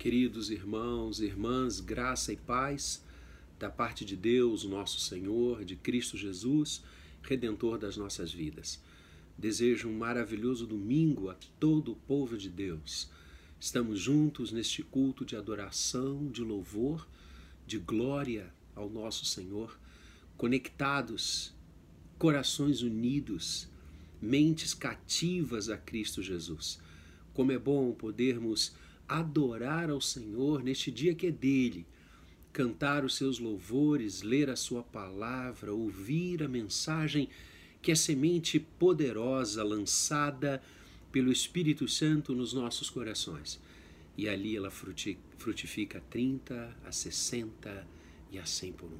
Queridos irmãos e irmãs, graça e paz da parte de Deus, nosso Senhor, de Cristo Jesus, redentor das nossas vidas. Desejo um maravilhoso domingo a todo o povo de Deus. Estamos juntos neste culto de adoração, de louvor, de glória ao nosso Senhor, conectados, corações unidos, mentes cativas a Cristo Jesus. Como é bom podermos adorar ao Senhor neste dia que é dele, cantar os seus louvores, ler a sua palavra, ouvir a mensagem que é semente poderosa lançada pelo Espírito Santo nos nossos corações. E ali ela frutifica a 30, a 60 e a 100 por um.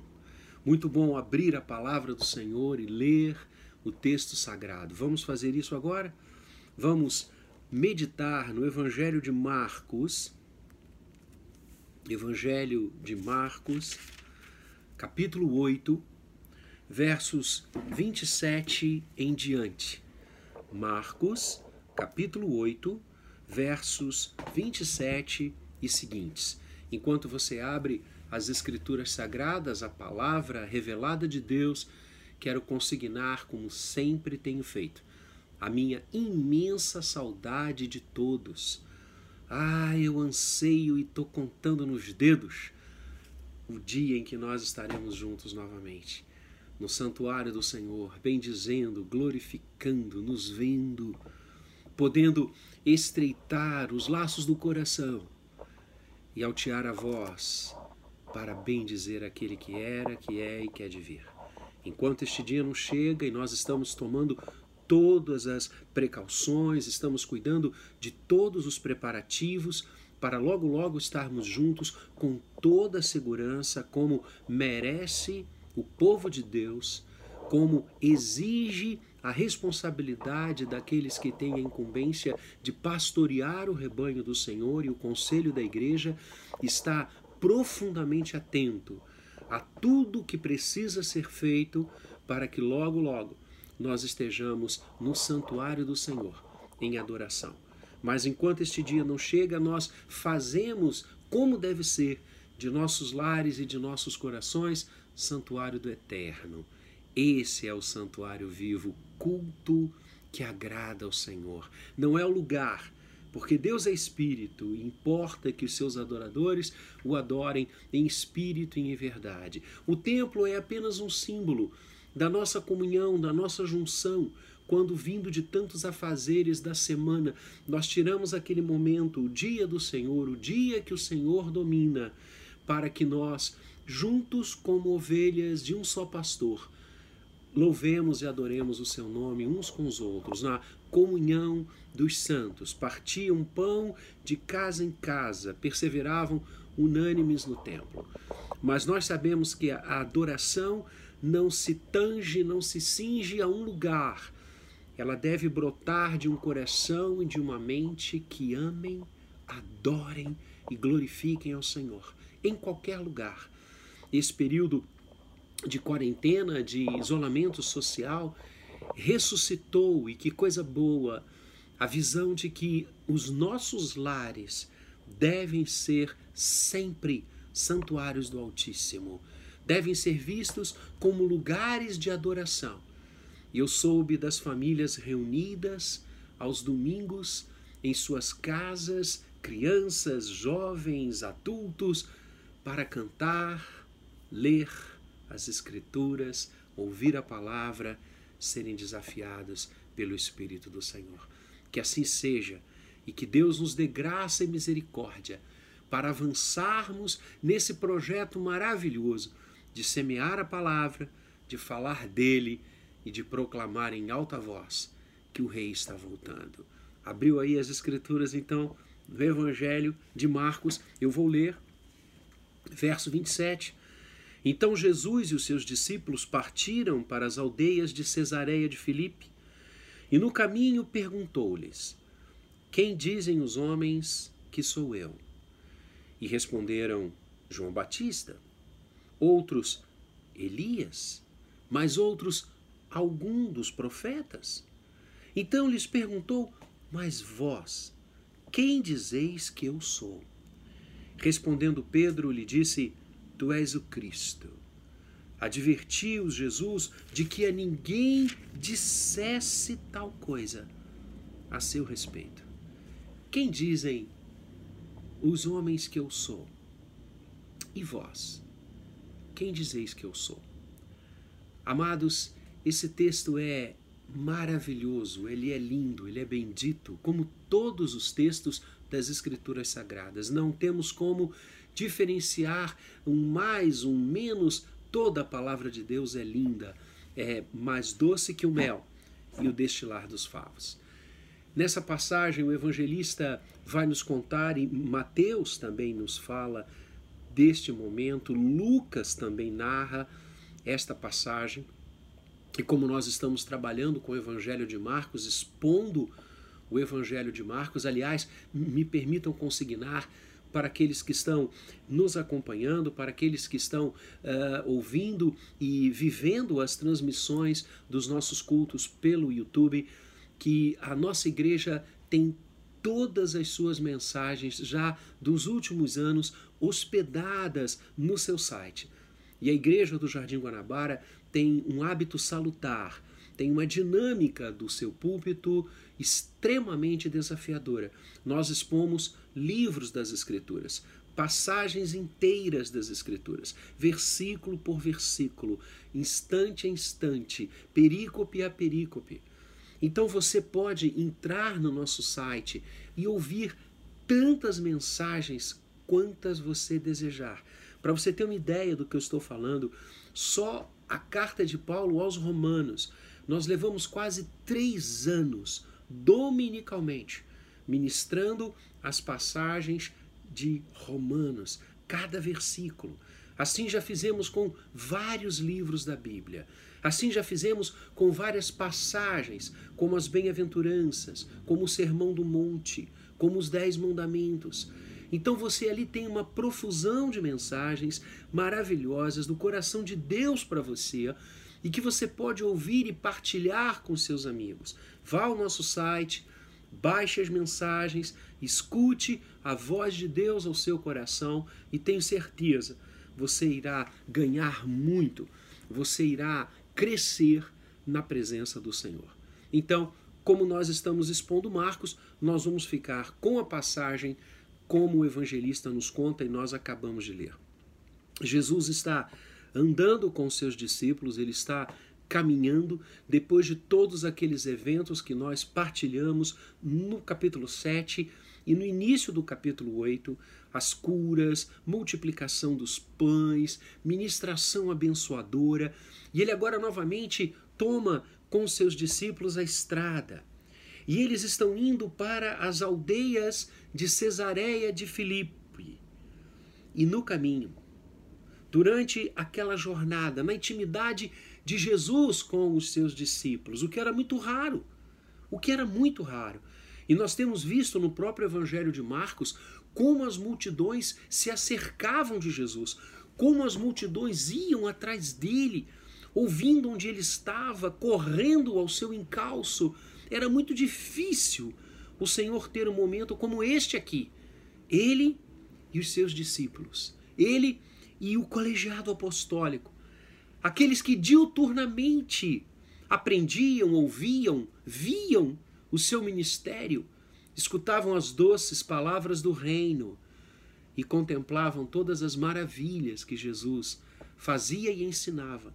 Muito bom abrir a palavra do Senhor e ler o texto sagrado. Vamos fazer isso agora? Vamos meditar no Evangelho de Marcos, Evangelho de Marcos, capítulo 8, versos 27 em diante. Marcos, capítulo 8, versos 27 e seguintes. Enquanto você abre as Escrituras Sagradas, a palavra revelada de Deus, quero consignar, como sempre tenho feito, a minha imensa saudade de todos. Ah, eu anseio e estou contando nos dedos o dia em que nós estaremos juntos novamente, no santuário do Senhor, bendizendo, glorificando, nos vendo, podendo estreitar os laços do coração e altear a voz para bendizer aquele que era, que é e que é de vir. Enquanto este dia não chega e nós estamos tomando todas as precauções, estamos cuidando de todos os preparativos para logo logo estarmos juntos com toda a segurança, como merece o povo de Deus, como exige a responsabilidade daqueles que têm a incumbência de pastorear o rebanho do Senhor e o conselho da igreja está profundamente atento a tudo que precisa ser feito para que logo logo nós estejamos no santuário do Senhor em adoração. Mas enquanto este dia não chega, nós fazemos como deve ser de nossos lares e de nossos corações santuário do eterno. Esse é o santuário vivo, culto que agrada ao Senhor. Não é o lugar, porque Deus é espírito e importa que os seus adoradores o adorem em espírito e em verdade. O templo é apenas um símbolo da nossa comunhão, da nossa junção, quando vindo de tantos afazeres da semana, nós tiramos aquele momento, o dia do Senhor, o dia que o Senhor domina, para que nós, juntos como ovelhas de um só pastor, louvemos e adoremos o seu nome uns com os outros, na comunhão dos santos. Partiam pão de casa em casa, perseveravam unânimes no templo. Mas nós sabemos que a adoração não se tange, não se cinge a um lugar. Ela deve brotar de um coração e de uma mente que amem, adorem e glorifiquem ao Senhor em qualquer lugar. Esse período de quarentena, de isolamento social, ressuscitou e que coisa boa a visão de que os nossos lares devem ser sempre santuários do Altíssimo devem ser vistos como lugares de adoração. E eu soube das famílias reunidas aos domingos em suas casas, crianças, jovens, adultos, para cantar, ler as Escrituras, ouvir a palavra, serem desafiados pelo Espírito do Senhor. Que assim seja e que Deus nos dê graça e misericórdia para avançarmos nesse projeto maravilhoso de semear a palavra, de falar dele e de proclamar em alta voz que o rei está voltando. Abriu aí as escrituras então no Evangelho de Marcos, eu vou ler verso 27. Então Jesus e os seus discípulos partiram para as aldeias de Cesareia de Filipe, e no caminho perguntou-lhes: Quem dizem os homens que sou eu? E responderam: João Batista outros Elias, mas outros algum dos profetas. Então lhes perguntou: Mas vós, quem dizeis que eu sou? Respondendo Pedro, lhe disse: Tu és o Cristo. Advertiu Jesus de que a ninguém dissesse tal coisa a seu respeito. Quem dizem os homens que eu sou? E vós? Quem dizeis que eu sou? Amados, esse texto é maravilhoso, ele é lindo, ele é bendito, como todos os textos das Escrituras Sagradas. Não temos como diferenciar um mais, um menos. Toda a palavra de Deus é linda, é mais doce que o mel e o destilar dos favos. Nessa passagem, o evangelista vai nos contar, e Mateus também nos fala deste momento, Lucas também narra esta passagem. E como nós estamos trabalhando com o Evangelho de Marcos, expondo o Evangelho de Marcos, aliás, me permitam consignar para aqueles que estão nos acompanhando, para aqueles que estão uh, ouvindo e vivendo as transmissões dos nossos cultos pelo YouTube, que a nossa igreja tem todas as suas mensagens já dos últimos anos hospedadas no seu site. E a igreja do Jardim Guanabara tem um hábito salutar, tem uma dinâmica do seu púlpito extremamente desafiadora. Nós expomos livros das Escrituras, passagens inteiras das Escrituras, versículo por versículo, instante a instante, perícope a perícope. Então você pode entrar no nosso site e ouvir tantas mensagens quantas você desejar. Para você ter uma ideia do que eu estou falando, só a carta de Paulo aos Romanos, nós levamos quase três anos, dominicalmente, ministrando as passagens de Romanos, cada versículo. Assim já fizemos com vários livros da Bíblia. Assim já fizemos com várias passagens, como as bem-aventuranças, como o Sermão do Monte, como os Dez Mandamentos. Então você ali tem uma profusão de mensagens maravilhosas do coração de Deus para você e que você pode ouvir e partilhar com seus amigos. Vá ao nosso site, baixe as mensagens, escute a voz de Deus ao seu coração e tenho certeza você irá ganhar muito, você irá crescer na presença do Senhor. Então, como nós estamos expondo Marcos, nós vamos ficar com a passagem como o evangelista nos conta e nós acabamos de ler. Jesus está andando com seus discípulos, ele está caminhando depois de todos aqueles eventos que nós partilhamos no capítulo 7 e no início do capítulo 8, as curas, multiplicação dos pães, ministração abençoadora, e ele agora novamente toma com seus discípulos a estrada. E eles estão indo para as aldeias de Cesareia de Filipe. E no caminho, durante aquela jornada, na intimidade de Jesus com os seus discípulos, o que era muito raro, o que era muito raro. E nós temos visto no próprio Evangelho de Marcos como as multidões se acercavam de Jesus, como as multidões iam atrás dele, ouvindo onde ele estava, correndo ao seu encalço, era muito difícil o Senhor ter um momento como este aqui. Ele e os seus discípulos. Ele e o colegiado apostólico. Aqueles que diuturnamente aprendiam, ouviam, viam o seu ministério, escutavam as doces palavras do reino e contemplavam todas as maravilhas que Jesus fazia e ensinava.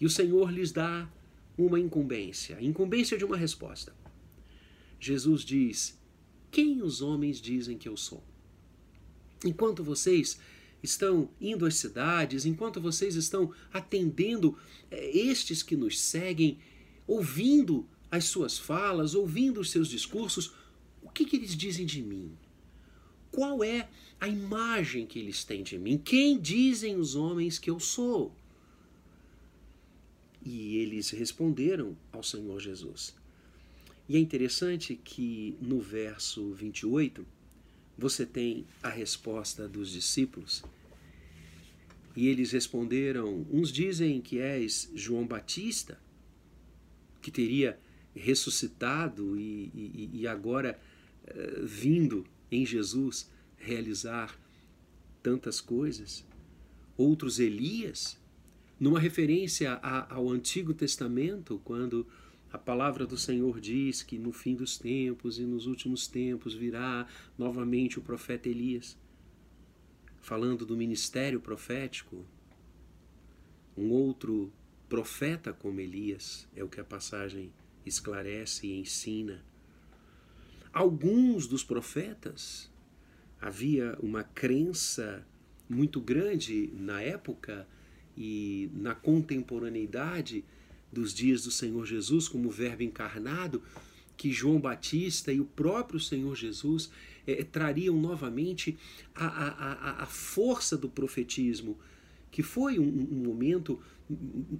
E o Senhor lhes dá uma incumbência, incumbência de uma resposta. Jesus diz: Quem os homens dizem que eu sou? Enquanto vocês estão indo às cidades, enquanto vocês estão atendendo eh, estes que nos seguem, ouvindo as suas falas, ouvindo os seus discursos, o que, que eles dizem de mim? Qual é a imagem que eles têm de mim? Quem dizem os homens que eu sou? E eles responderam ao Senhor Jesus. E é interessante que no verso 28 você tem a resposta dos discípulos. E eles responderam: uns dizem que és João Batista, que teria ressuscitado e, e, e agora uh, vindo em Jesus realizar tantas coisas. Outros Elias, numa referência ao Antigo Testamento, quando a palavra do Senhor diz que no fim dos tempos e nos últimos tempos virá novamente o profeta Elias, falando do ministério profético. Um outro profeta como Elias, é o que a passagem esclarece e ensina. Alguns dos profetas havia uma crença muito grande na época e na contemporaneidade dos dias do Senhor Jesus como Verbo encarnado, que João Batista e o próprio Senhor Jesus é, trariam novamente a, a, a, força do profetismo, que foi um, um momento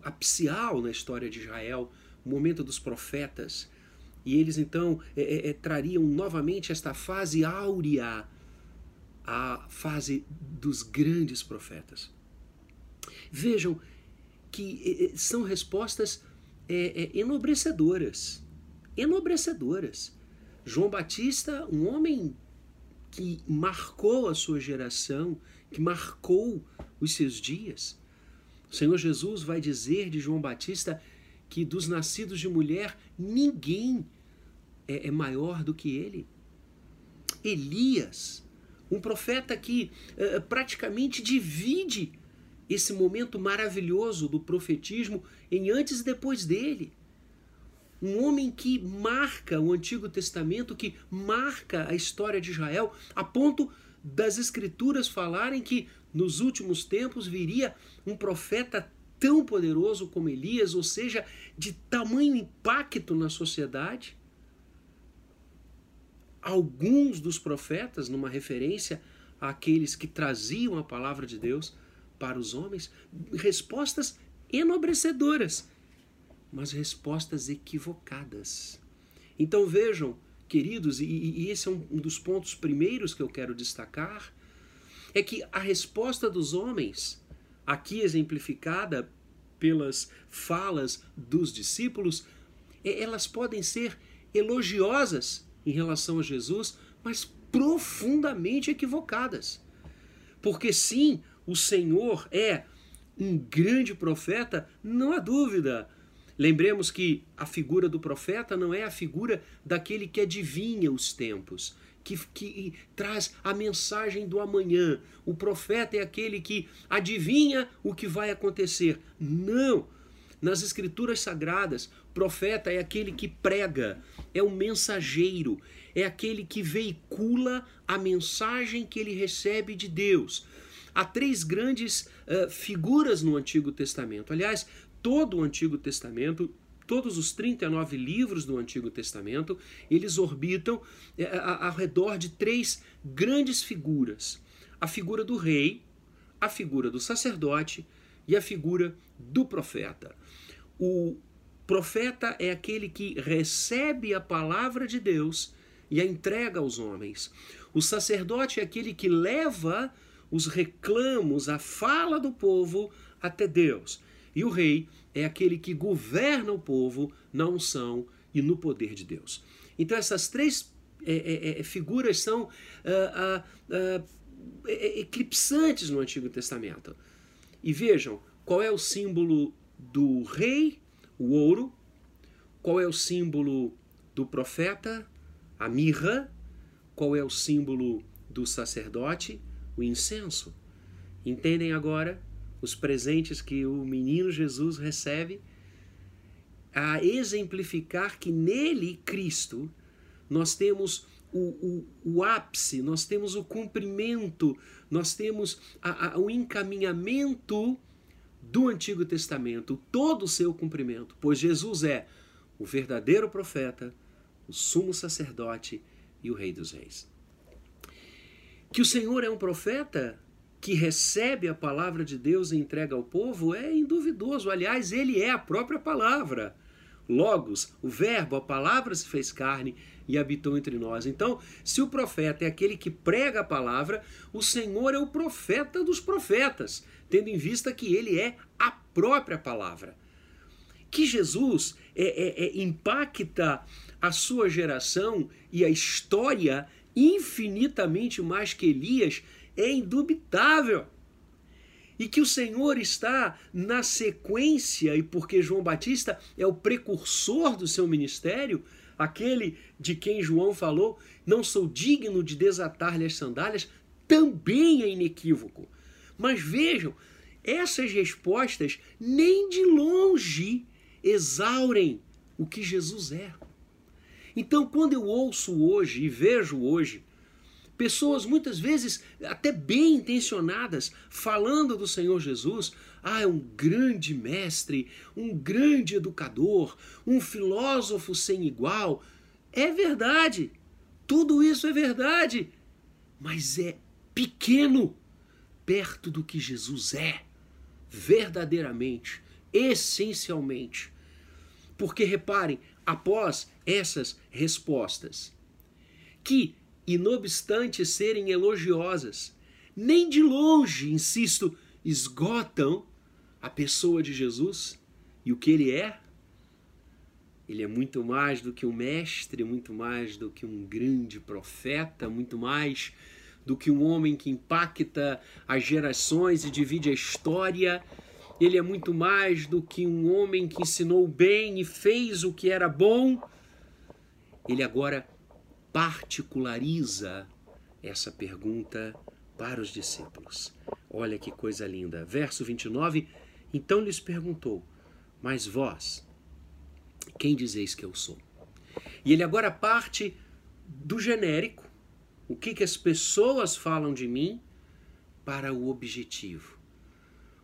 apicial na história de Israel, o momento dos profetas. E eles então é, é, trariam novamente esta fase áurea, a fase dos grandes profetas. Vejam que são respostas é, é, enobrecedoras. Enobrecedoras. João Batista, um homem que marcou a sua geração, que marcou os seus dias. O Senhor Jesus vai dizer de João Batista que dos nascidos de mulher ninguém é, é maior do que ele. Elias, um profeta que uh, praticamente divide esse momento maravilhoso do profetismo em antes e depois dele. Um homem que marca o Antigo Testamento, que marca a história de Israel, a ponto das Escrituras falarem que nos últimos tempos viria um profeta tão poderoso como Elias, ou seja, de tamanho impacto na sociedade. Alguns dos profetas, numa referência àqueles que traziam a palavra de Deus, para os homens respostas enobrecedoras, mas respostas equivocadas. Então vejam, queridos, e, e esse é um, um dos pontos primeiros que eu quero destacar, é que a resposta dos homens, aqui exemplificada pelas falas dos discípulos, elas podem ser elogiosas em relação a Jesus, mas profundamente equivocadas. Porque sim, o Senhor é um grande profeta, não há dúvida. Lembremos que a figura do profeta não é a figura daquele que adivinha os tempos, que, que traz a mensagem do amanhã. O profeta é aquele que adivinha o que vai acontecer. Não! Nas Escrituras Sagradas, profeta é aquele que prega, é um mensageiro, é aquele que veicula a mensagem que ele recebe de Deus. Há três grandes uh, figuras no Antigo Testamento. Aliás, todo o Antigo Testamento todos os 39 livros do Antigo Testamento, eles orbitam eh, ao redor de três grandes figuras: a figura do rei, a figura do sacerdote e a figura do profeta. O profeta é aquele que recebe a palavra de Deus e a entrega aos homens. O sacerdote é aquele que leva os reclamos, a fala do povo até Deus. E o rei é aquele que governa o povo na unção e no poder de Deus. Então essas três é, é, é figuras são ah, ah, ah, eclipsantes no Antigo Testamento. E vejam, qual é o símbolo do rei? O ouro. Qual é o símbolo do profeta? A mirra. Qual é o símbolo do sacerdote? o incenso. Entendem agora os presentes que o menino Jesus recebe? A exemplificar que nele, Cristo, nós temos o, o, o ápice, nós temos o cumprimento, nós temos a, a, o encaminhamento do Antigo Testamento, todo o seu cumprimento, pois Jesus é o verdadeiro profeta, o sumo sacerdote e o Rei dos Reis. Que o Senhor é um profeta que recebe a palavra de Deus e entrega ao povo é induvidoso. Aliás, ele é a própria palavra. Logos, o Verbo, a palavra se fez carne e habitou entre nós. Então, se o profeta é aquele que prega a palavra, o Senhor é o profeta dos profetas, tendo em vista que ele é a própria palavra. Que Jesus é, é, é, impacta a sua geração e a história infinitamente mais que Elias é indubitável. E que o Senhor está na sequência, e porque João Batista é o precursor do seu ministério, aquele de quem João falou, não sou digno de desatar-lhe as sandálias, também é inequívoco. Mas vejam, essas respostas nem de longe exaurem o que Jesus é. Então, quando eu ouço hoje e vejo hoje pessoas muitas vezes até bem intencionadas falando do Senhor Jesus, ah, é um grande mestre, um grande educador, um filósofo sem igual. É verdade. Tudo isso é verdade. Mas é pequeno perto do que Jesus é, verdadeiramente, essencialmente. Porque reparem, após essas respostas, que, e não obstante serem elogiosas, nem de longe, insisto, esgotam a pessoa de Jesus e o que ele é. Ele é muito mais do que um mestre, muito mais do que um grande profeta, muito mais do que um homem que impacta as gerações e divide a história. Ele é muito mais do que um homem que ensinou bem e fez o que era bom. Ele agora particulariza essa pergunta para os discípulos. Olha que coisa linda. Verso 29. Então lhes perguntou: Mas vós, quem dizeis que eu sou? E ele agora parte do genérico o que, que as pessoas falam de mim para o objetivo.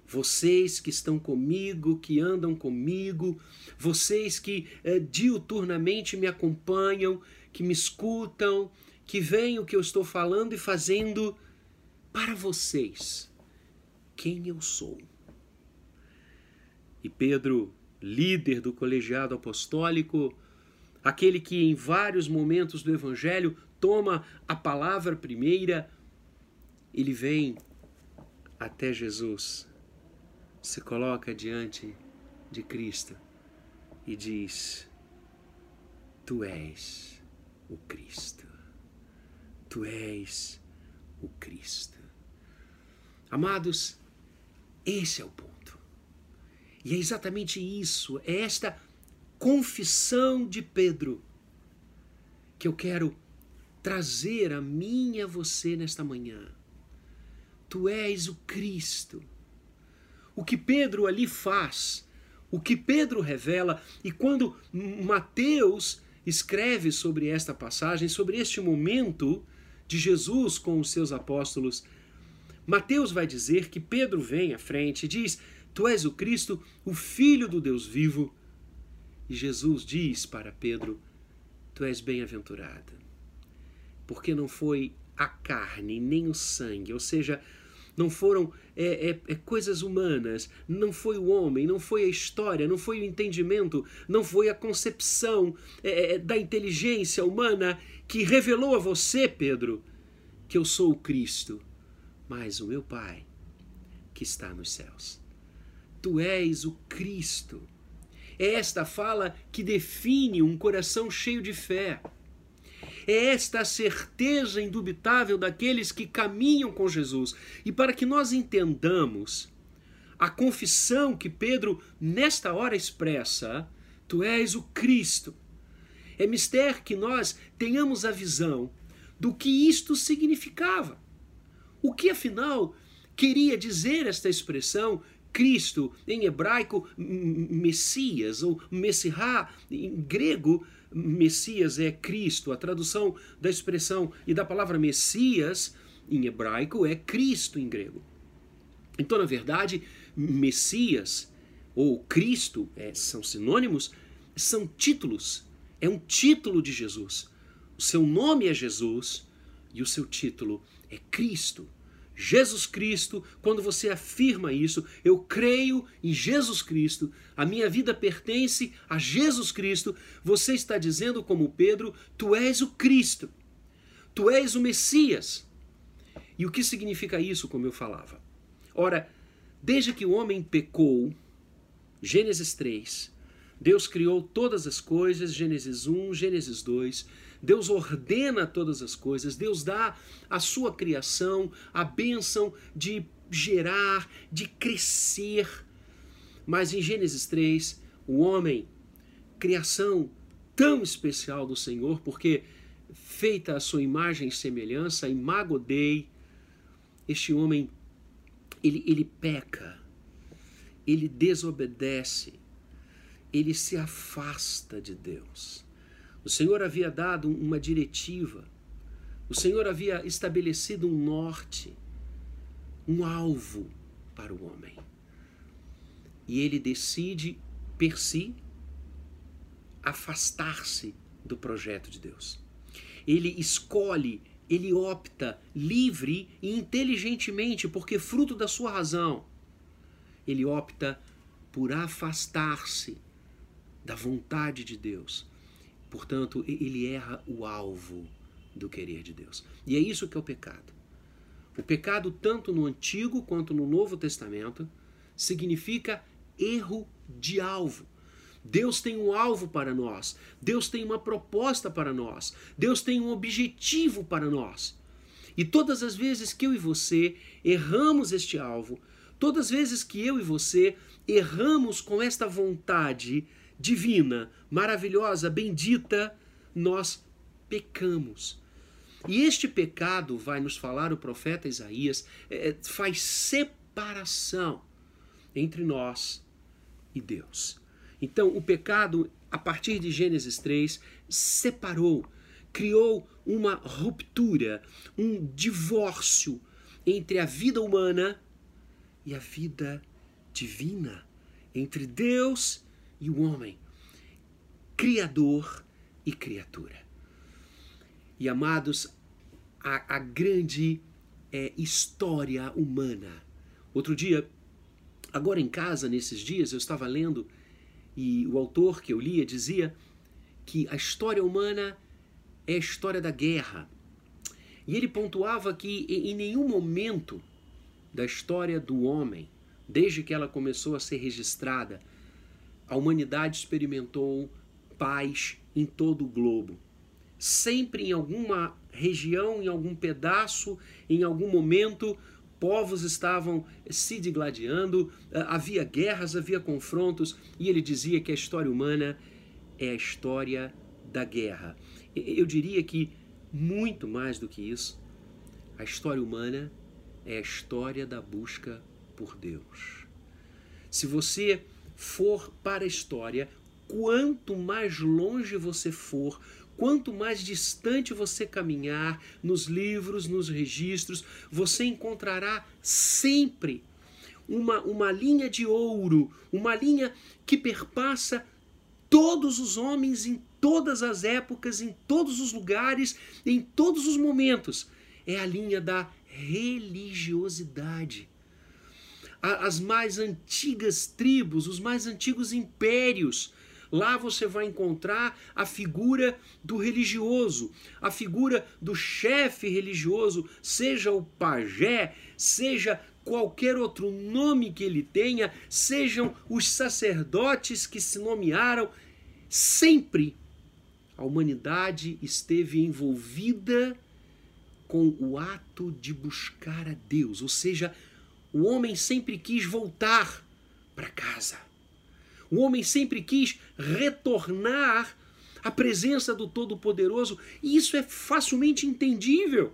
Vocês que estão comigo, que andam comigo, vocês que eh, diuturnamente me acompanham, que me escutam, que veem o que eu estou falando e fazendo para vocês. Quem eu sou? E Pedro, líder do colegiado apostólico, aquele que em vários momentos do Evangelho toma a palavra primeira, ele vem até Jesus, se coloca diante de Cristo e diz: Tu és o Cristo. Tu és o Cristo. Amados, esse é o ponto. E é exatamente isso, é esta confissão de Pedro que eu quero trazer a mim e a você nesta manhã. Tu és o Cristo. O que Pedro ali faz, o que Pedro revela, e quando Mateus escreve sobre esta passagem, sobre este momento de Jesus com os seus apóstolos, Mateus vai dizer que Pedro vem à frente e diz: Tu és o Cristo, o Filho do Deus vivo. E Jesus diz para Pedro: Tu és bem-aventurado porque não foi a carne nem o sangue, ou seja, não foram é, é, é, coisas humanas, não foi o homem, não foi a história, não foi o entendimento, não foi a concepção é, é, da inteligência humana que revelou a você, Pedro, que eu sou o Cristo, mas o meu Pai que está nos céus. Tu és o Cristo. É esta fala que define um coração cheio de fé. É esta a certeza indubitável daqueles que caminham com Jesus. E para que nós entendamos a confissão que Pedro nesta hora expressa, tu és o Cristo. É mistério que nós tenhamos a visão do que isto significava. O que afinal queria dizer esta expressão Cristo, em hebraico, Messias, ou Messirá, em grego, Messias é Cristo. A tradução da expressão e da palavra Messias em hebraico é Cristo em grego. Então, na verdade, Messias ou Cristo é, são sinônimos, são títulos. É um título de Jesus. O seu nome é Jesus e o seu título é Cristo. Jesus Cristo, quando você afirma isso, eu creio em Jesus Cristo, a minha vida pertence a Jesus Cristo, você está dizendo, como Pedro, tu és o Cristo, tu és o Messias. E o que significa isso, como eu falava? Ora, desde que o homem pecou, Gênesis 3, Deus criou todas as coisas, Gênesis 1, Gênesis 2, Deus ordena todas as coisas, Deus dá a sua criação, a bênção de gerar, de crescer. Mas em Gênesis 3, o homem, criação tão especial do Senhor, porque feita a sua imagem e semelhança, imago Dei, este homem, ele, ele peca, ele desobedece, ele se afasta de Deus. O Senhor havia dado uma diretiva, o Senhor havia estabelecido um norte, um alvo para o homem. E ele decide, per si, afastar-se do projeto de Deus. Ele escolhe, ele opta livre e inteligentemente, porque fruto da sua razão, ele opta por afastar-se da vontade de Deus. Portanto, ele erra o alvo do querer de Deus. E é isso que é o pecado. O pecado, tanto no Antigo quanto no Novo Testamento, significa erro de alvo. Deus tem um alvo para nós, Deus tem uma proposta para nós, Deus tem um objetivo para nós. E todas as vezes que eu e você erramos este alvo, todas as vezes que eu e você erramos com esta vontade divina, maravilhosa, bendita, nós pecamos. E este pecado, vai nos falar o profeta Isaías, é, faz separação entre nós e Deus. Então, o pecado, a partir de Gênesis 3, separou, criou uma ruptura, um divórcio entre a vida humana e a vida divina, entre Deus e o homem, Criador e criatura. E amados, a, a grande é, história humana. Outro dia, agora em casa, nesses dias, eu estava lendo e o autor que eu lia dizia que a história humana é a história da guerra. E ele pontuava que em nenhum momento da história do homem, desde que ela começou a ser registrada, a humanidade experimentou paz em todo o globo. Sempre em alguma região, em algum pedaço, em algum momento, povos estavam se digladiando, eh, havia guerras, havia confrontos, e ele dizia que a história humana é a história da guerra. Eu diria que, muito mais do que isso, a história humana é a história da busca por Deus. Se você for para a história, quanto mais longe você for, Quanto mais distante você caminhar nos livros, nos registros, você encontrará sempre uma, uma linha de ouro, uma linha que perpassa todos os homens em todas as épocas, em todos os lugares, em todos os momentos. É a linha da religiosidade. As mais antigas tribos, os mais antigos impérios, Lá você vai encontrar a figura do religioso, a figura do chefe religioso, seja o pajé, seja qualquer outro nome que ele tenha, sejam os sacerdotes que se nomearam, sempre a humanidade esteve envolvida com o ato de buscar a Deus, ou seja, o homem sempre quis voltar para casa. O homem sempre quis retornar à presença do Todo-Poderoso, e isso é facilmente entendível.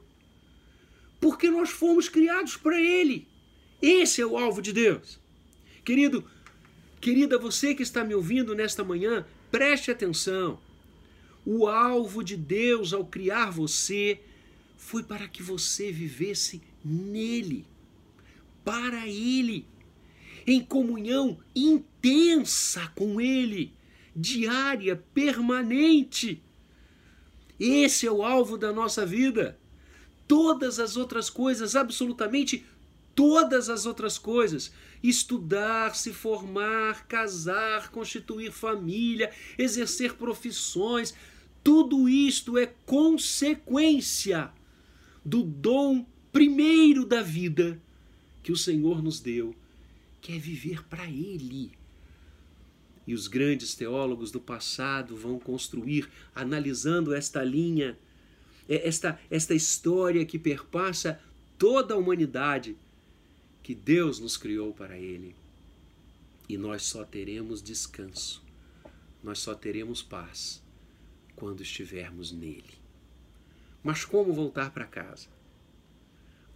Porque nós fomos criados para Ele. Esse é o alvo de Deus. Querido, querida, você que está me ouvindo nesta manhã, preste atenção. O alvo de Deus ao criar você foi para que você vivesse nele, para Ele em comunhão intensa com Ele, diária, permanente. Esse é o alvo da nossa vida. Todas as outras coisas, absolutamente todas as outras coisas, estudar, se formar, casar, constituir família, exercer profissões, tudo isto é consequência do dom primeiro da vida que o Senhor nos deu quer viver para Ele. E os grandes teólogos do passado vão construir, analisando esta linha, é, esta, esta história que perpassa toda a humanidade, que Deus nos criou para Ele. E nós só teremos descanso, nós só teremos paz quando estivermos nele. Mas como voltar para casa?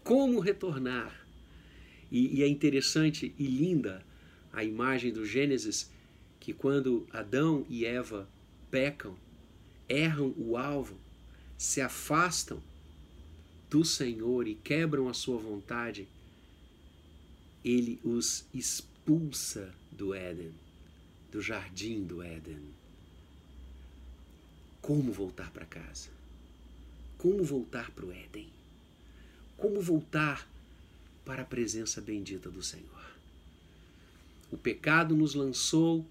Como retornar? E, e, é interessante e linda a imagem do Gênesis que quando Adão e Eva pecam, erram o alvo, se afastam do Senhor e quebram a sua vontade, ele os expulsa do Éden, do jardim do Éden. Como voltar para casa? Como voltar para o Éden? Como voltar para a presença bendita do Senhor? O pecado nos lançou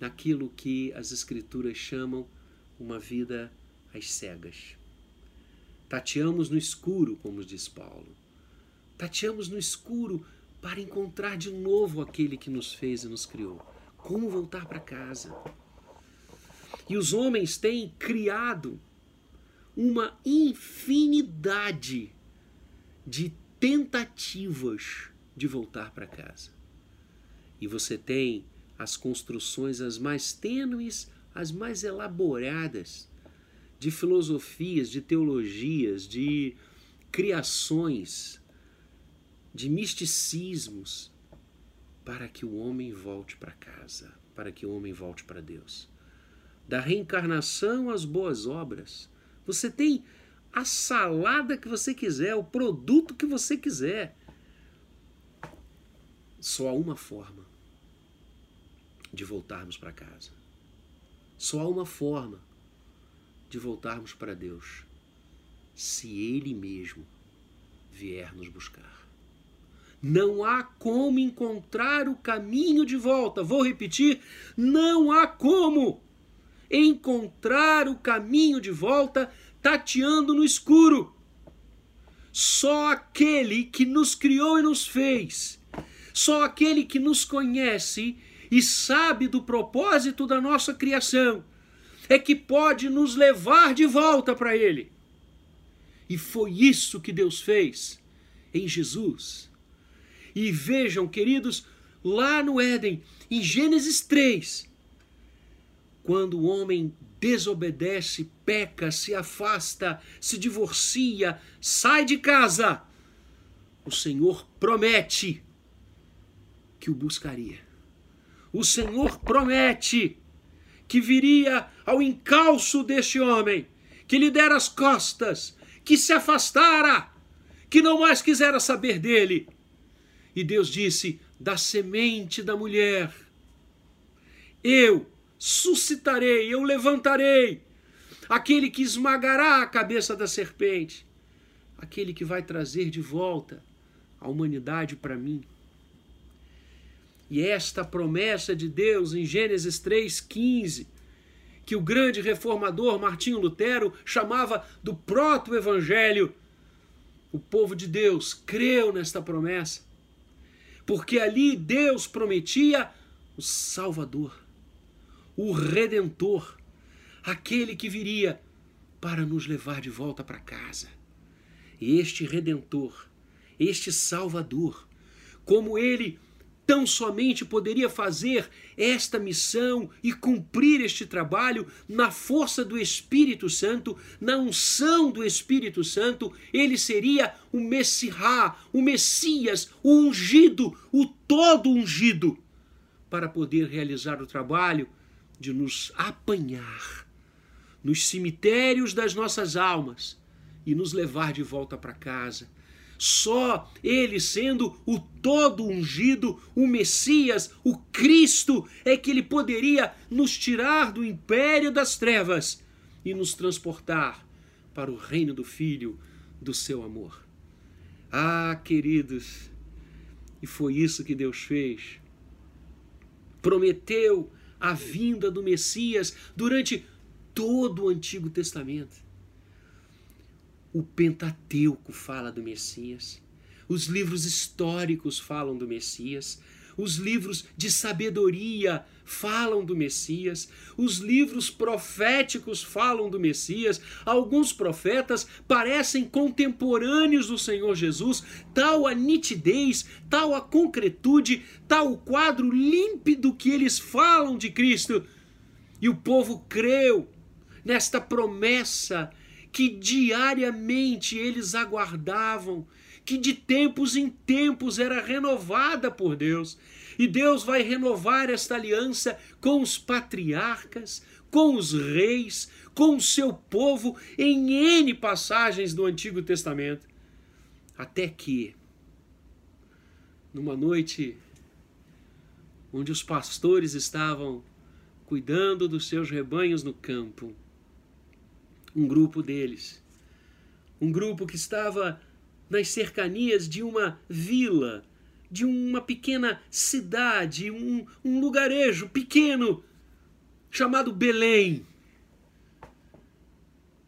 naquilo que as Escrituras chamam uma vida às cegas. Tateamos no escuro, como diz Paulo. Tateamos no escuro para encontrar de novo aquele que nos fez e nos criou. Como voltar para casa? E os homens têm criado uma infinidade de tentativas de voltar para casa. E você tem as construções as mais tênues, as mais elaboradas de filosofias, de teologias, de criações, de misticismos, para que o homem volte para casa, para que o homem volte para Deus. Da reencarnação às boas obras. Você tem a salada que você quiser, o produto que você quiser. Só há uma forma de voltarmos para casa. Só há uma forma de voltarmos para Deus, se Ele mesmo vier nos buscar. Não há como encontrar o caminho de volta. Vou repetir: não há como encontrar o caminho de volta tateando no escuro. Só aquele que nos criou e nos fez, só aquele que nos conhece e sabe do propósito da nossa criação, é que pode nos levar de volta para Ele. E foi isso que Deus fez em Jesus. E vejam, queridos, lá no Éden, em Gênesis 3, quando o homem desobedece, peca, se afasta, se divorcia, sai de casa, o Senhor promete que o buscaria. O Senhor promete que viria ao encalço deste homem, que lhe dera as costas, que se afastara, que não mais quisera saber dele. E Deus disse: da semente da mulher, eu suscitarei, eu levantarei aquele que esmagará a cabeça da serpente, aquele que vai trazer de volta a humanidade para mim. E esta promessa de Deus em Gênesis 3,15, que o grande reformador Martinho Lutero chamava do proto-evangelho, o povo de Deus creu nesta promessa, porque ali Deus prometia o Salvador, o Redentor, aquele que viria para nos levar de volta para casa. Este Redentor, este Salvador, como ele tão somente poderia fazer esta missão e cumprir este trabalho na força do Espírito Santo, na unção do Espírito Santo, ele seria o Messirá, o Messias, o ungido, o todo ungido, para poder realizar o trabalho de nos apanhar nos cemitérios das nossas almas e nos levar de volta para casa só ele sendo o todo ungido, o Messias, o Cristo, é que ele poderia nos tirar do império das trevas e nos transportar para o reino do Filho do seu amor. Ah, queridos, e foi isso que Deus fez. Prometeu a vinda do Messias durante todo o Antigo Testamento. O Pentateuco fala do Messias. Os livros históricos falam do Messias. Os livros de sabedoria falam do Messias, os livros proféticos falam do Messias, alguns profetas parecem contemporâneos do Senhor Jesus, tal a nitidez, tal a concretude, tal o quadro límpido que eles falam de Cristo. E o povo creu nesta promessa que diariamente eles aguardavam, que de tempos em tempos era renovada por Deus. E Deus vai renovar esta aliança com os patriarcas, com os reis, com o seu povo em N passagens do Antigo Testamento. Até que, numa noite onde os pastores estavam cuidando dos seus rebanhos no campo, um grupo deles. Um grupo que estava nas cercanias de uma vila, de uma pequena cidade, um, um lugarejo pequeno chamado Belém.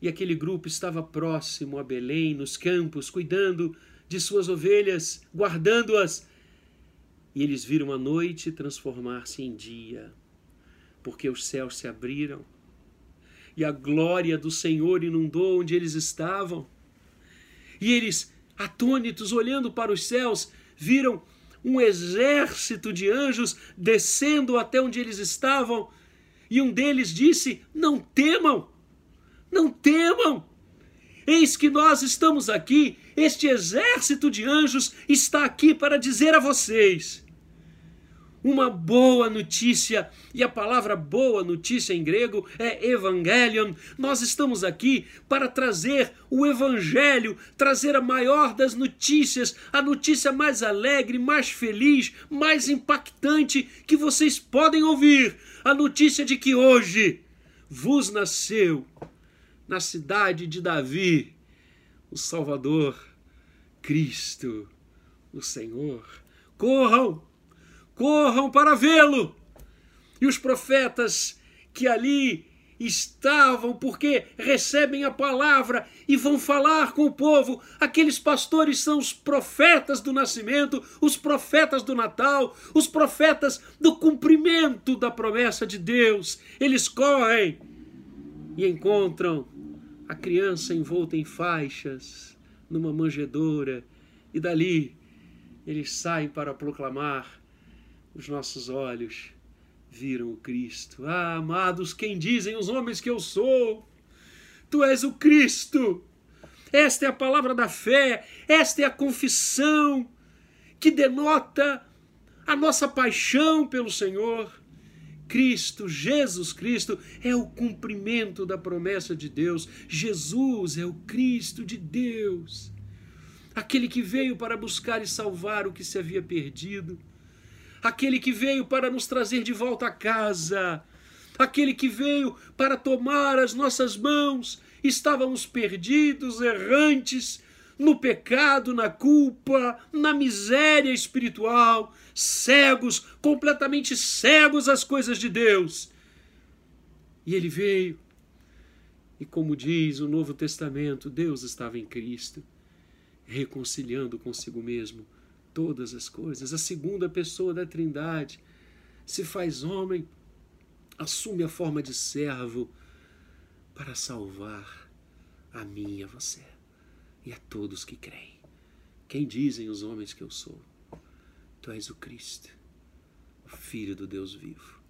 E aquele grupo estava próximo a Belém, nos campos, cuidando de suas ovelhas, guardando-as. E eles viram a noite transformar-se em dia, porque os céus se abriram e a glória do Senhor inundou onde eles estavam. E eles, atônitos, olhando para os céus, viram um exército de anjos descendo até onde eles estavam. E um deles disse: Não temam, não temam. Eis que nós estamos aqui, este exército de anjos está aqui para dizer a vocês uma boa notícia. E a palavra boa notícia em grego é evangelion. Nós estamos aqui para trazer o evangelho, trazer a maior das notícias, a notícia mais alegre, mais feliz, mais impactante que vocês podem ouvir. A notícia de que hoje vos nasceu na cidade de Davi o Salvador, Cristo, o Senhor. Corram! Corram para vê-lo. E os profetas que ali estavam, porque recebem a palavra e vão falar com o povo. Aqueles pastores são os profetas do nascimento, os profetas do Natal, os profetas do cumprimento da promessa de Deus. Eles correm e encontram a criança envolta em faixas numa manjedoura e dali eles saem para proclamar os nossos olhos viram o Cristo. Ah, amados, quem dizem os homens que eu sou? Tu és o Cristo. Esta é a palavra da fé, esta é a confissão que denota a nossa paixão pelo Senhor. Cristo, Jesus Cristo, é o cumprimento da promessa de Deus. Jesus é o Cristo de Deus, aquele que veio para buscar e salvar o que se havia perdido aquele que veio para nos trazer de volta a casa, aquele que veio para tomar as nossas mãos. Estávamos perdidos, errantes, no pecado, na culpa, na miséria espiritual, cegos, completamente cegos às coisas de Deus. E ele veio. E como diz o Novo Testamento, Deus estava em Cristo, reconciliando consigo mesmo todas as coisas. A segunda pessoa da Trindade se faz homem, assume a forma de servo para salvar a mim e a você e a todos que creem. Quem dizem os homens que eu sou? Tu és o Cristo, o Filho do Deus vivo.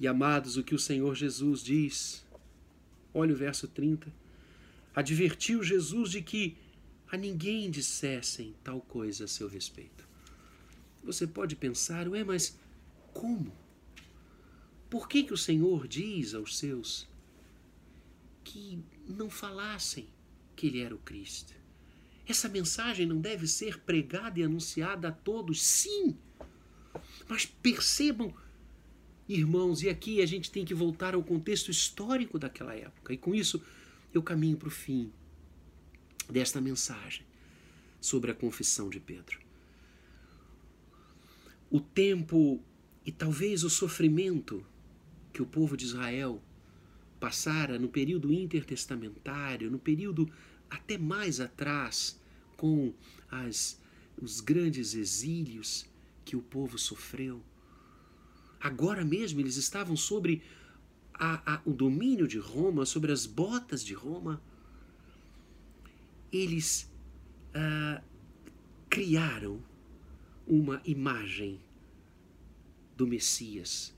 E amados, o que o Senhor Jesus diz, olha o verso 30, advertiu Jesus de que a ninguém dissessem tal coisa a seu respeito. Você pode pensar, ué, mas como? Por que, que o Senhor diz aos seus que não falassem que ele era o Cristo? Essa mensagem não deve ser pregada e anunciada a todos, sim. Mas percebam, irmãos, e aqui a gente tem que voltar ao contexto histórico daquela época, e com isso eu caminho para o fim desta mensagem sobre a confissão de Pedro. O tempo e talvez o sofrimento que o povo de Israel passara no período intertestamentário, no período até mais atrás, com as, os grandes exílios que o povo sofreu. Agora mesmo eles estavam sobre a, a, o domínio de Roma, sobre as botas de Roma. Eles ah, criaram uma imagem do Messias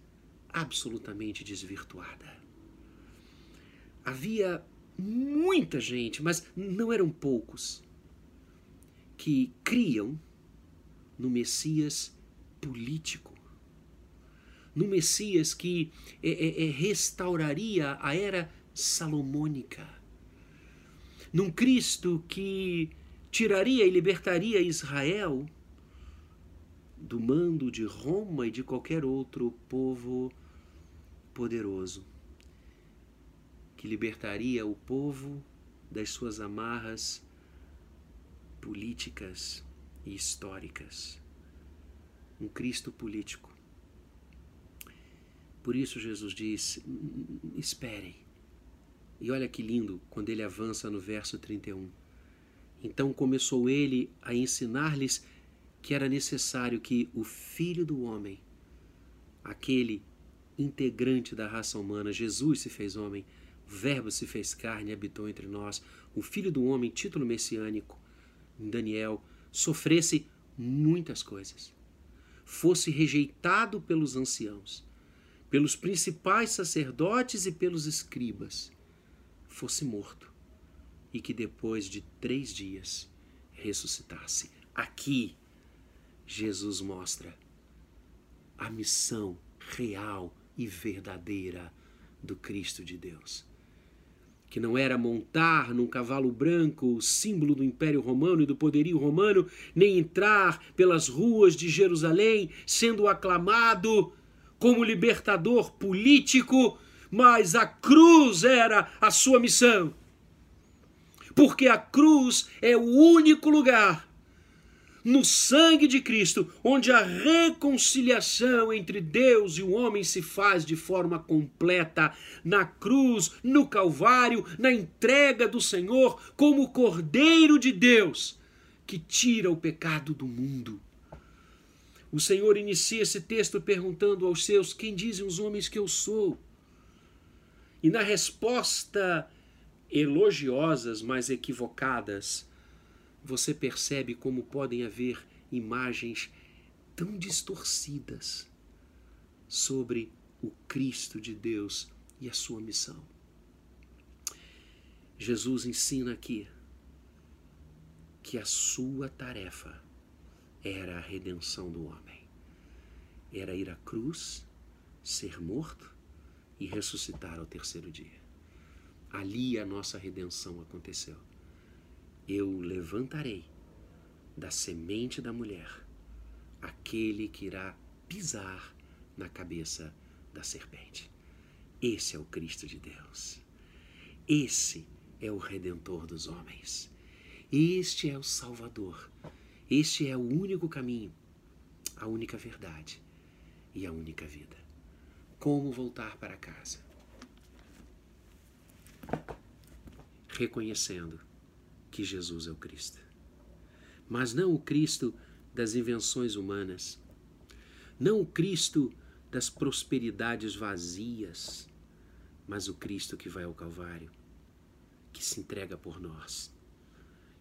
absolutamente desvirtuada. Havia muita gente, mas não eram poucos, que criam no Messias político, no Messias que é, é, é, restauraria a era salomônica, num Cristo que tiraria e libertaria Israel do mando de Roma e de qualquer outro povo poderoso, que libertaria o povo das suas amarras políticas e históricas. Um Cristo político. Por isso Jesus diz: esperem. E olha que lindo quando ele avança no verso 31. Então começou ele a ensinar-lhes que era necessário que o Filho do Homem, aquele integrante da raça humana, Jesus se fez homem, o Verbo se fez carne e habitou entre nós, o Filho do Homem, título messiânico, Daniel, sofresse muitas coisas, fosse rejeitado pelos anciãos, pelos principais sacerdotes e pelos escribas, fosse morto e que depois de três dias ressuscitasse. Aqui, Jesus mostra a missão real e verdadeira do Cristo de Deus. Que não era montar num cavalo branco, o símbolo do Império Romano e do poderio romano, nem entrar pelas ruas de Jerusalém sendo aclamado como libertador político, mas a cruz era a sua missão. Porque a cruz é o único lugar no sangue de Cristo, onde a reconciliação entre Deus e o homem se faz de forma completa, na cruz, no Calvário, na entrega do Senhor como Cordeiro de Deus, que tira o pecado do mundo. O Senhor inicia esse texto perguntando aos seus: Quem dizem os homens que eu sou? E na resposta elogiosas, mas equivocadas, você percebe como podem haver imagens tão distorcidas sobre o Cristo de Deus e a sua missão. Jesus ensina aqui que a sua tarefa era a redenção do homem. Era ir à cruz, ser morto e ressuscitar ao terceiro dia. Ali a nossa redenção aconteceu eu levantarei da semente da mulher aquele que irá pisar na cabeça da serpente. Esse é o Cristo de Deus. Esse é o redentor dos homens. Este é o Salvador. Este é o único caminho, a única verdade e a única vida. Como voltar para casa? Reconhecendo que Jesus é o Cristo. Mas não o Cristo das invenções humanas, não o Cristo das prosperidades vazias, mas o Cristo que vai ao Calvário, que se entrega por nós,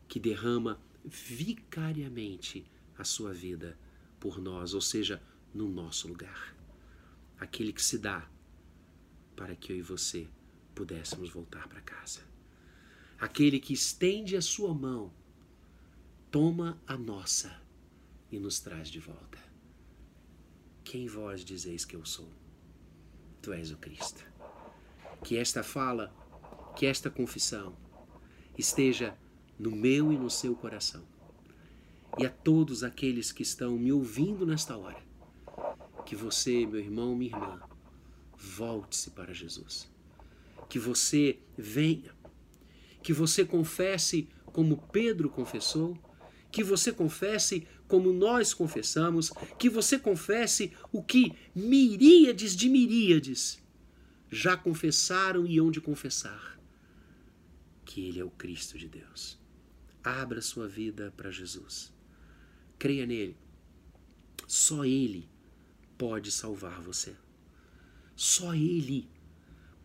que derrama vicariamente a sua vida por nós, ou seja, no nosso lugar. Aquele que se dá para que eu e você pudéssemos voltar para casa. Aquele que estende a sua mão, toma a nossa e nos traz de volta. Quem vós dizeis que eu sou? Tu és o Cristo. Que esta fala, que esta confissão esteja no meu e no seu coração. E a todos aqueles que estão me ouvindo nesta hora, que você, meu irmão, minha irmã, volte-se para Jesus. Que você venha que você confesse como Pedro confessou, que você confesse como nós confessamos, que você confesse o que miríades de miríades já confessaram e hão de confessar, que Ele é o Cristo de Deus. Abra sua vida para Jesus. Creia nele. Só Ele pode salvar você. Só Ele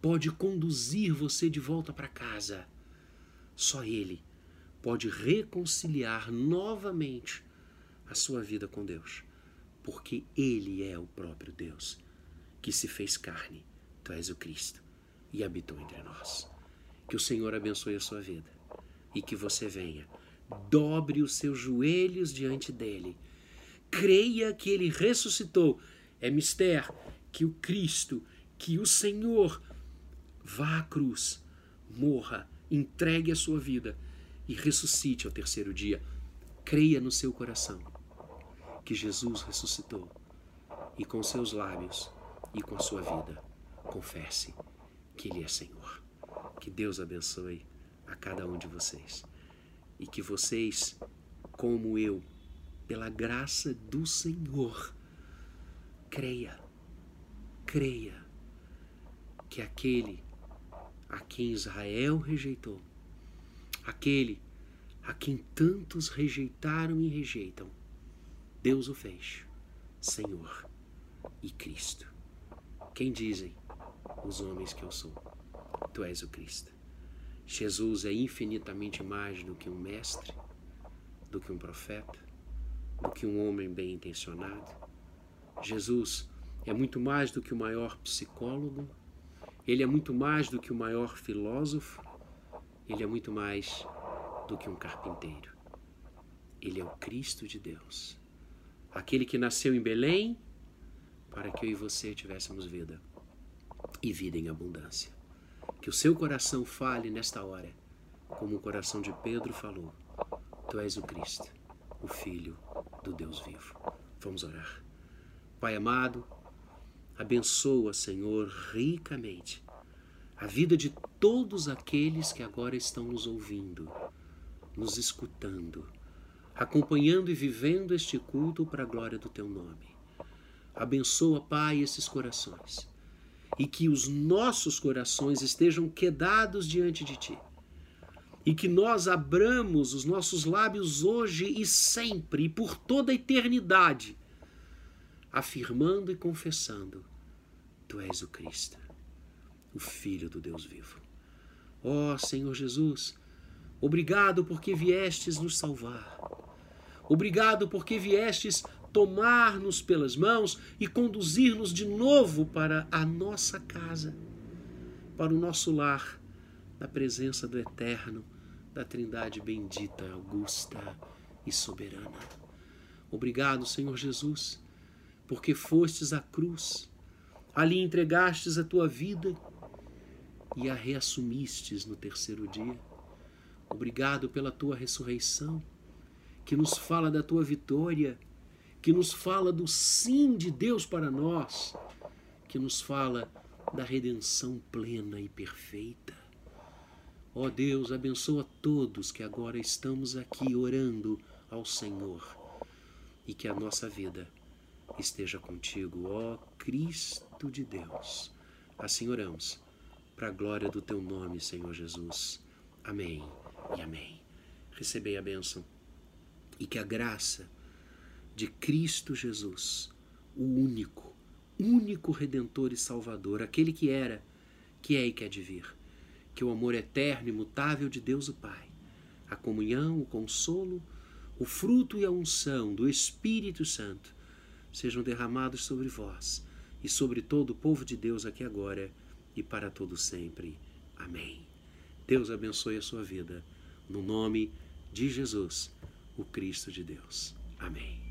pode conduzir você de volta para casa. Só Ele pode reconciliar novamente a sua vida com Deus, porque Ele é o próprio Deus que se fez carne. Tu és o Cristo e habitou entre nós. Que o Senhor abençoe a sua vida e que você venha, dobre os seus joelhos diante dele, creia que ele ressuscitou. É mistério que o Cristo, que o Senhor vá à cruz, morra, entregue a sua vida e ressuscite ao terceiro dia. Creia no seu coração que Jesus ressuscitou e com seus lábios e com sua vida confesse que Ele é Senhor. Que Deus abençoe a cada um de vocês e que vocês, como eu, pela graça do Senhor, creia, creia que aquele a quem Israel rejeitou, aquele a quem tantos rejeitaram e rejeitam, Deus o fez Senhor e Cristo. Quem dizem os homens que eu sou? Tu és o Cristo. Jesus é infinitamente mais do que um mestre, do que um profeta, do que um homem bem intencionado. Jesus é muito mais do que o maior psicólogo, ele é muito mais do que o maior filósofo, ele é muito mais do que um carpinteiro. Ele é o Cristo de Deus, aquele que nasceu em Belém para que eu e você tivéssemos vida e vida em abundância. Que o seu coração fale nesta hora, como o coração de Pedro falou: Tu és o Cristo, o Filho do Deus vivo. Vamos orar. Pai amado, Abençoa, Senhor, ricamente a vida de todos aqueles que agora estão nos ouvindo, nos escutando, acompanhando e vivendo este culto para a glória do Teu nome. Abençoa, Pai, esses corações e que os nossos corações estejam quedados diante de Ti. E que nós abramos os nossos lábios hoje e sempre, e por toda a eternidade, afirmando e confessando Tu és o Cristo, o Filho do Deus vivo. Ó oh, Senhor Jesus, obrigado porque viestes nos salvar. Obrigado porque viestes tomar-nos pelas mãos e conduzir-nos de novo para a nossa casa, para o nosso lar, na presença do Eterno, da Trindade bendita, augusta e soberana. Obrigado, Senhor Jesus, porque fostes à cruz Ali entregastes a tua vida e a reassumistes no terceiro dia. Obrigado pela tua ressurreição, que nos fala da tua vitória, que nos fala do sim de Deus para nós, que nos fala da redenção plena e perfeita. Ó oh Deus, abençoa todos que agora estamos aqui orando ao Senhor e que a nossa vida esteja contigo, ó Cristo de Deus. Assim oramos, para a glória do teu nome, Senhor Jesus. Amém e amém. Recebei a bênção e que a graça de Cristo Jesus, o único, único Redentor e Salvador, aquele que era, que é e que há de vir, que o amor eterno e imutável de Deus o Pai, a comunhão, o consolo, o fruto e a unção do Espírito Santo sejam derramados sobre vós e sobre todo o povo de Deus aqui agora e para todo sempre. Amém. Deus abençoe a sua vida no nome de Jesus, o Cristo de Deus. Amém.